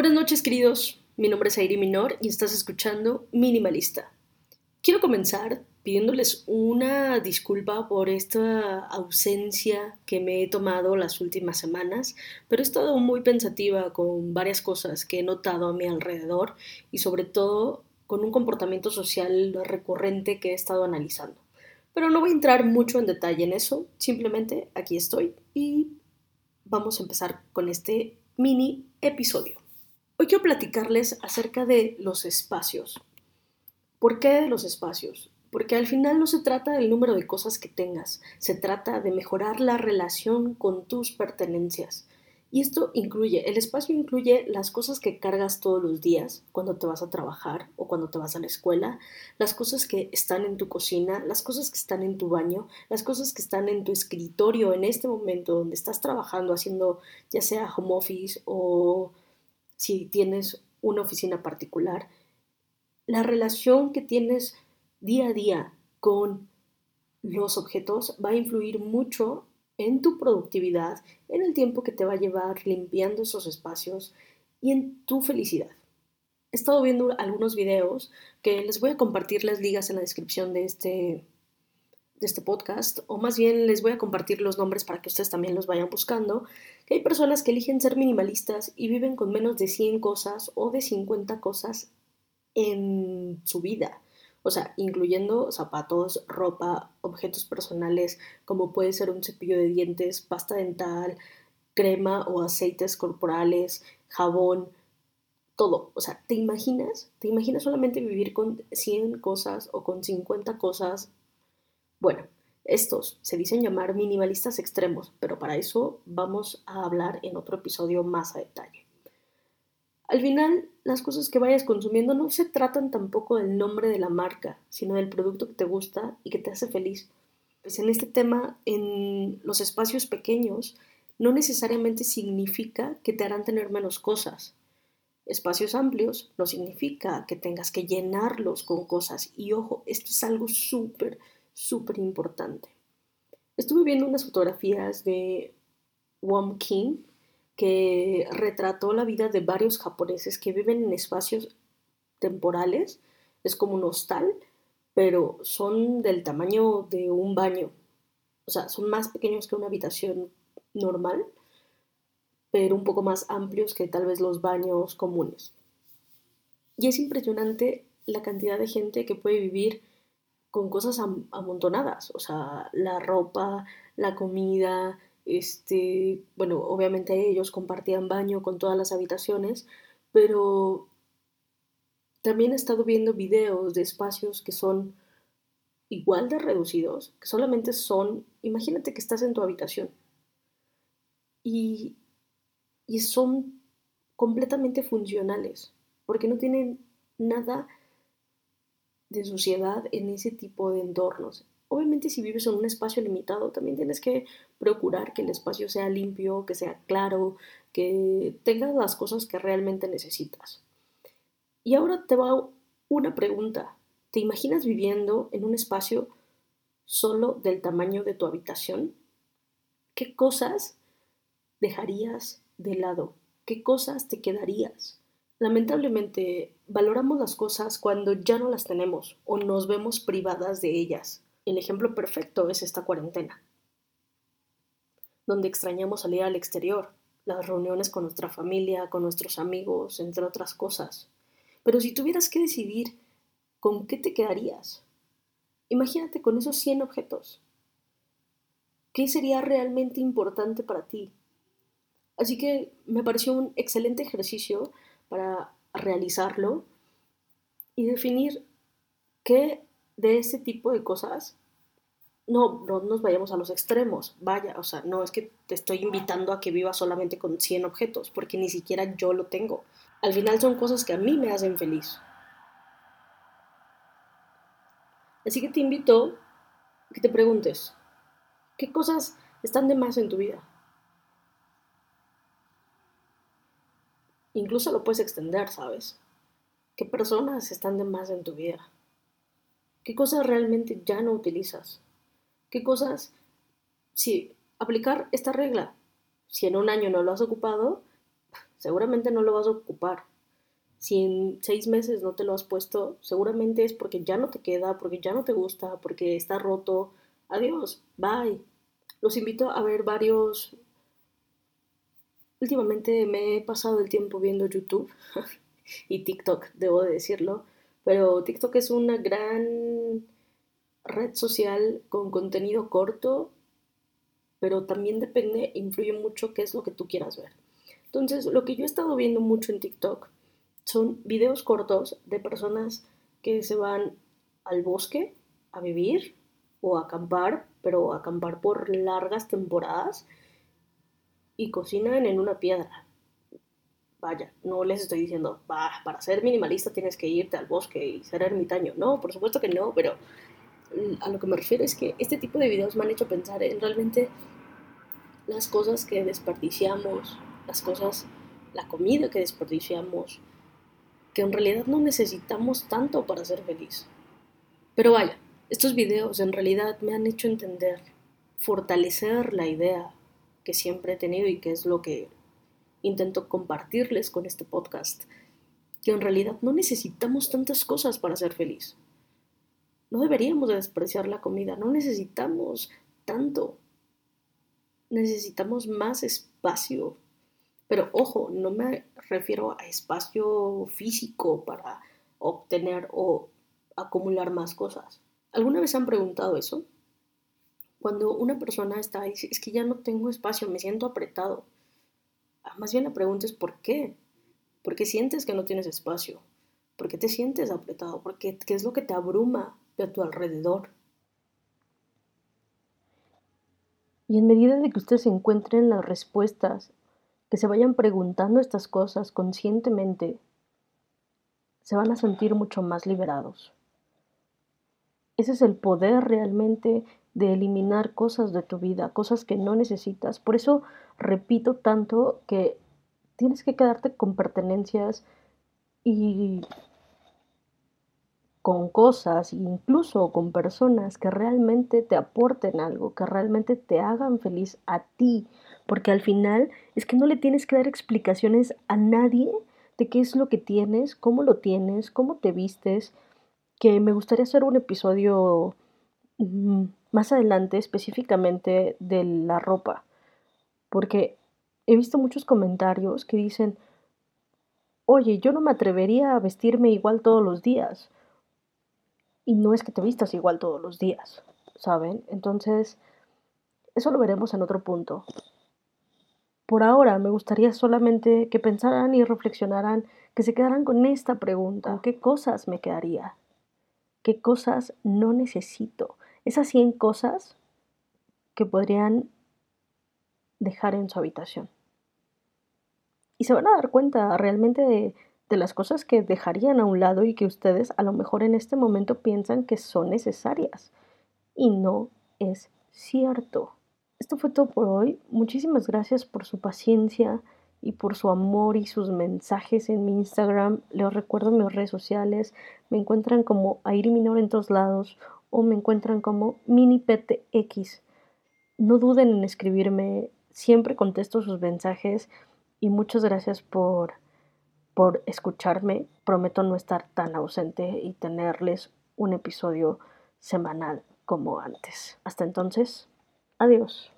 Buenas noches, queridos. Mi nombre es Airi Minor y estás escuchando Minimalista. Quiero comenzar pidiéndoles una disculpa por esta ausencia que me he tomado las últimas semanas, pero he estado muy pensativa con varias cosas que he notado a mi alrededor y sobre todo con un comportamiento social recurrente que he estado analizando. Pero no voy a entrar mucho en detalle en eso, simplemente aquí estoy y vamos a empezar con este mini episodio. Hoy quiero platicarles acerca de los espacios. ¿Por qué de los espacios? Porque al final no se trata del número de cosas que tengas, se trata de mejorar la relación con tus pertenencias. Y esto incluye, el espacio incluye las cosas que cargas todos los días, cuando te vas a trabajar o cuando te vas a la escuela, las cosas que están en tu cocina, las cosas que están en tu baño, las cosas que están en tu escritorio en este momento donde estás trabajando, haciendo ya sea home office o si tienes una oficina particular, la relación que tienes día a día con los objetos va a influir mucho en tu productividad, en el tiempo que te va a llevar limpiando esos espacios y en tu felicidad. He estado viendo algunos videos que les voy a compartir las ligas en la descripción de este, de este podcast, o más bien les voy a compartir los nombres para que ustedes también los vayan buscando, que hay personas que eligen ser minimalistas y viven con menos de 100 cosas o de 50 cosas en su vida. O sea, incluyendo zapatos, ropa, objetos personales, como puede ser un cepillo de dientes, pasta dental, crema o aceites corporales, jabón, todo. O sea, ¿te imaginas? ¿Te imaginas solamente vivir con 100 cosas o con 50 cosas bueno, estos se dicen llamar minimalistas extremos, pero para eso vamos a hablar en otro episodio más a detalle. Al final, las cosas que vayas consumiendo no se tratan tampoco del nombre de la marca, sino del producto que te gusta y que te hace feliz. Pues en este tema, en los espacios pequeños, no necesariamente significa que te harán tener menos cosas. Espacios amplios no significa que tengas que llenarlos con cosas. Y ojo, esto es algo súper, súper importante. Estuve viendo unas fotografías de Wom King que retrató la vida de varios japoneses que viven en espacios temporales. Es como un hostal, pero son del tamaño de un baño. O sea, son más pequeños que una habitación normal, pero un poco más amplios que tal vez los baños comunes. Y es impresionante la cantidad de gente que puede vivir con cosas amontonadas, o sea, la ropa, la comida, este, bueno, obviamente ellos compartían baño con todas las habitaciones, pero también he estado viendo videos de espacios que son igual de reducidos, que solamente son, imagínate que estás en tu habitación y, y son completamente funcionales, porque no tienen nada de suciedad en ese tipo de entornos. Obviamente si vives en un espacio limitado, también tienes que procurar que el espacio sea limpio, que sea claro, que tenga las cosas que realmente necesitas. Y ahora te va una pregunta. ¿Te imaginas viviendo en un espacio solo del tamaño de tu habitación? ¿Qué cosas dejarías de lado? ¿Qué cosas te quedarías? Lamentablemente, valoramos las cosas cuando ya no las tenemos o nos vemos privadas de ellas. El ejemplo perfecto es esta cuarentena, donde extrañamos salir al exterior, las reuniones con nuestra familia, con nuestros amigos, entre otras cosas. Pero si tuvieras que decidir, ¿con qué te quedarías? Imagínate con esos 100 objetos. ¿Qué sería realmente importante para ti? Así que me pareció un excelente ejercicio para realizarlo y definir qué de ese tipo de cosas no, no nos vayamos a los extremos, vaya, o sea, no es que te estoy invitando a que vivas solamente con 100 objetos, porque ni siquiera yo lo tengo. Al final son cosas que a mí me hacen feliz. Así que te invito a que te preguntes, ¿qué cosas están de más en tu vida? Incluso lo puedes extender, ¿sabes? ¿Qué personas están de más en tu vida? ¿Qué cosas realmente ya no utilizas? ¿Qué cosas, si aplicar esta regla, si en un año no lo has ocupado, seguramente no lo vas a ocupar. Si en seis meses no te lo has puesto, seguramente es porque ya no te queda, porque ya no te gusta, porque está roto. Adiós, bye. Los invito a ver varios... Últimamente me he pasado el tiempo viendo YouTube y TikTok, debo de decirlo, pero TikTok es una gran red social con contenido corto, pero también depende, influye mucho qué es lo que tú quieras ver. Entonces, lo que yo he estado viendo mucho en TikTok son videos cortos de personas que se van al bosque a vivir o a acampar, pero a acampar por largas temporadas y cocinan en una piedra. Vaya, no les estoy diciendo, para ser minimalista tienes que irte al bosque y ser ermitaño. No, por supuesto que no, pero a lo que me refiero es que este tipo de videos me han hecho pensar en realmente las cosas que desperdiciamos, las cosas, la comida que desperdiciamos, que en realidad no necesitamos tanto para ser feliz. Pero vaya, estos videos en realidad me han hecho entender, fortalecer la idea que siempre he tenido y que es lo que intento compartirles con este podcast, que en realidad no necesitamos tantas cosas para ser feliz. No deberíamos despreciar la comida, no necesitamos tanto. Necesitamos más espacio pero ojo, no me refiero a espacio físico para obtener o acumular más cosas. ¿Alguna vez han preguntado eso? Cuando una persona está ahí, es que ya no tengo espacio, me siento apretado. Ah, más bien la pregunta es ¿por qué? ¿Por qué sientes que no tienes espacio? ¿Por qué te sientes apretado? ¿Por qué, ¿Qué es lo que te abruma de tu alrededor? Y en medida de que ustedes encuentren las respuestas que se vayan preguntando estas cosas conscientemente, se van a sentir mucho más liberados. Ese es el poder realmente de eliminar cosas de tu vida, cosas que no necesitas. Por eso repito tanto que tienes que quedarte con pertenencias y con cosas, incluso con personas que realmente te aporten algo, que realmente te hagan feliz a ti, porque al final es que no le tienes que dar explicaciones a nadie de qué es lo que tienes, cómo lo tienes, cómo te vistes, que me gustaría hacer un episodio más adelante específicamente de la ropa, porque he visto muchos comentarios que dicen, oye, yo no me atrevería a vestirme igual todos los días. Y no es que te vistas igual todos los días, ¿saben? Entonces, eso lo veremos en otro punto. Por ahora me gustaría solamente que pensaran y reflexionaran, que se quedaran con esta pregunta. ¿Qué cosas me quedaría? ¿Qué cosas no necesito? Esas 100 cosas que podrían dejar en su habitación. Y se van a dar cuenta realmente de, de las cosas que dejarían a un lado y que ustedes a lo mejor en este momento piensan que son necesarias. Y no es cierto esto fue todo por hoy. Muchísimas gracias por su paciencia y por su amor y sus mensajes en mi Instagram. Les recuerdo mis redes sociales. Me encuentran como Airi Minor en todos lados o me encuentran como MiniPTX. No duden en escribirme. Siempre contesto sus mensajes y muchas gracias por, por escucharme. Prometo no estar tan ausente y tenerles un episodio semanal como antes. Hasta entonces. Adiós.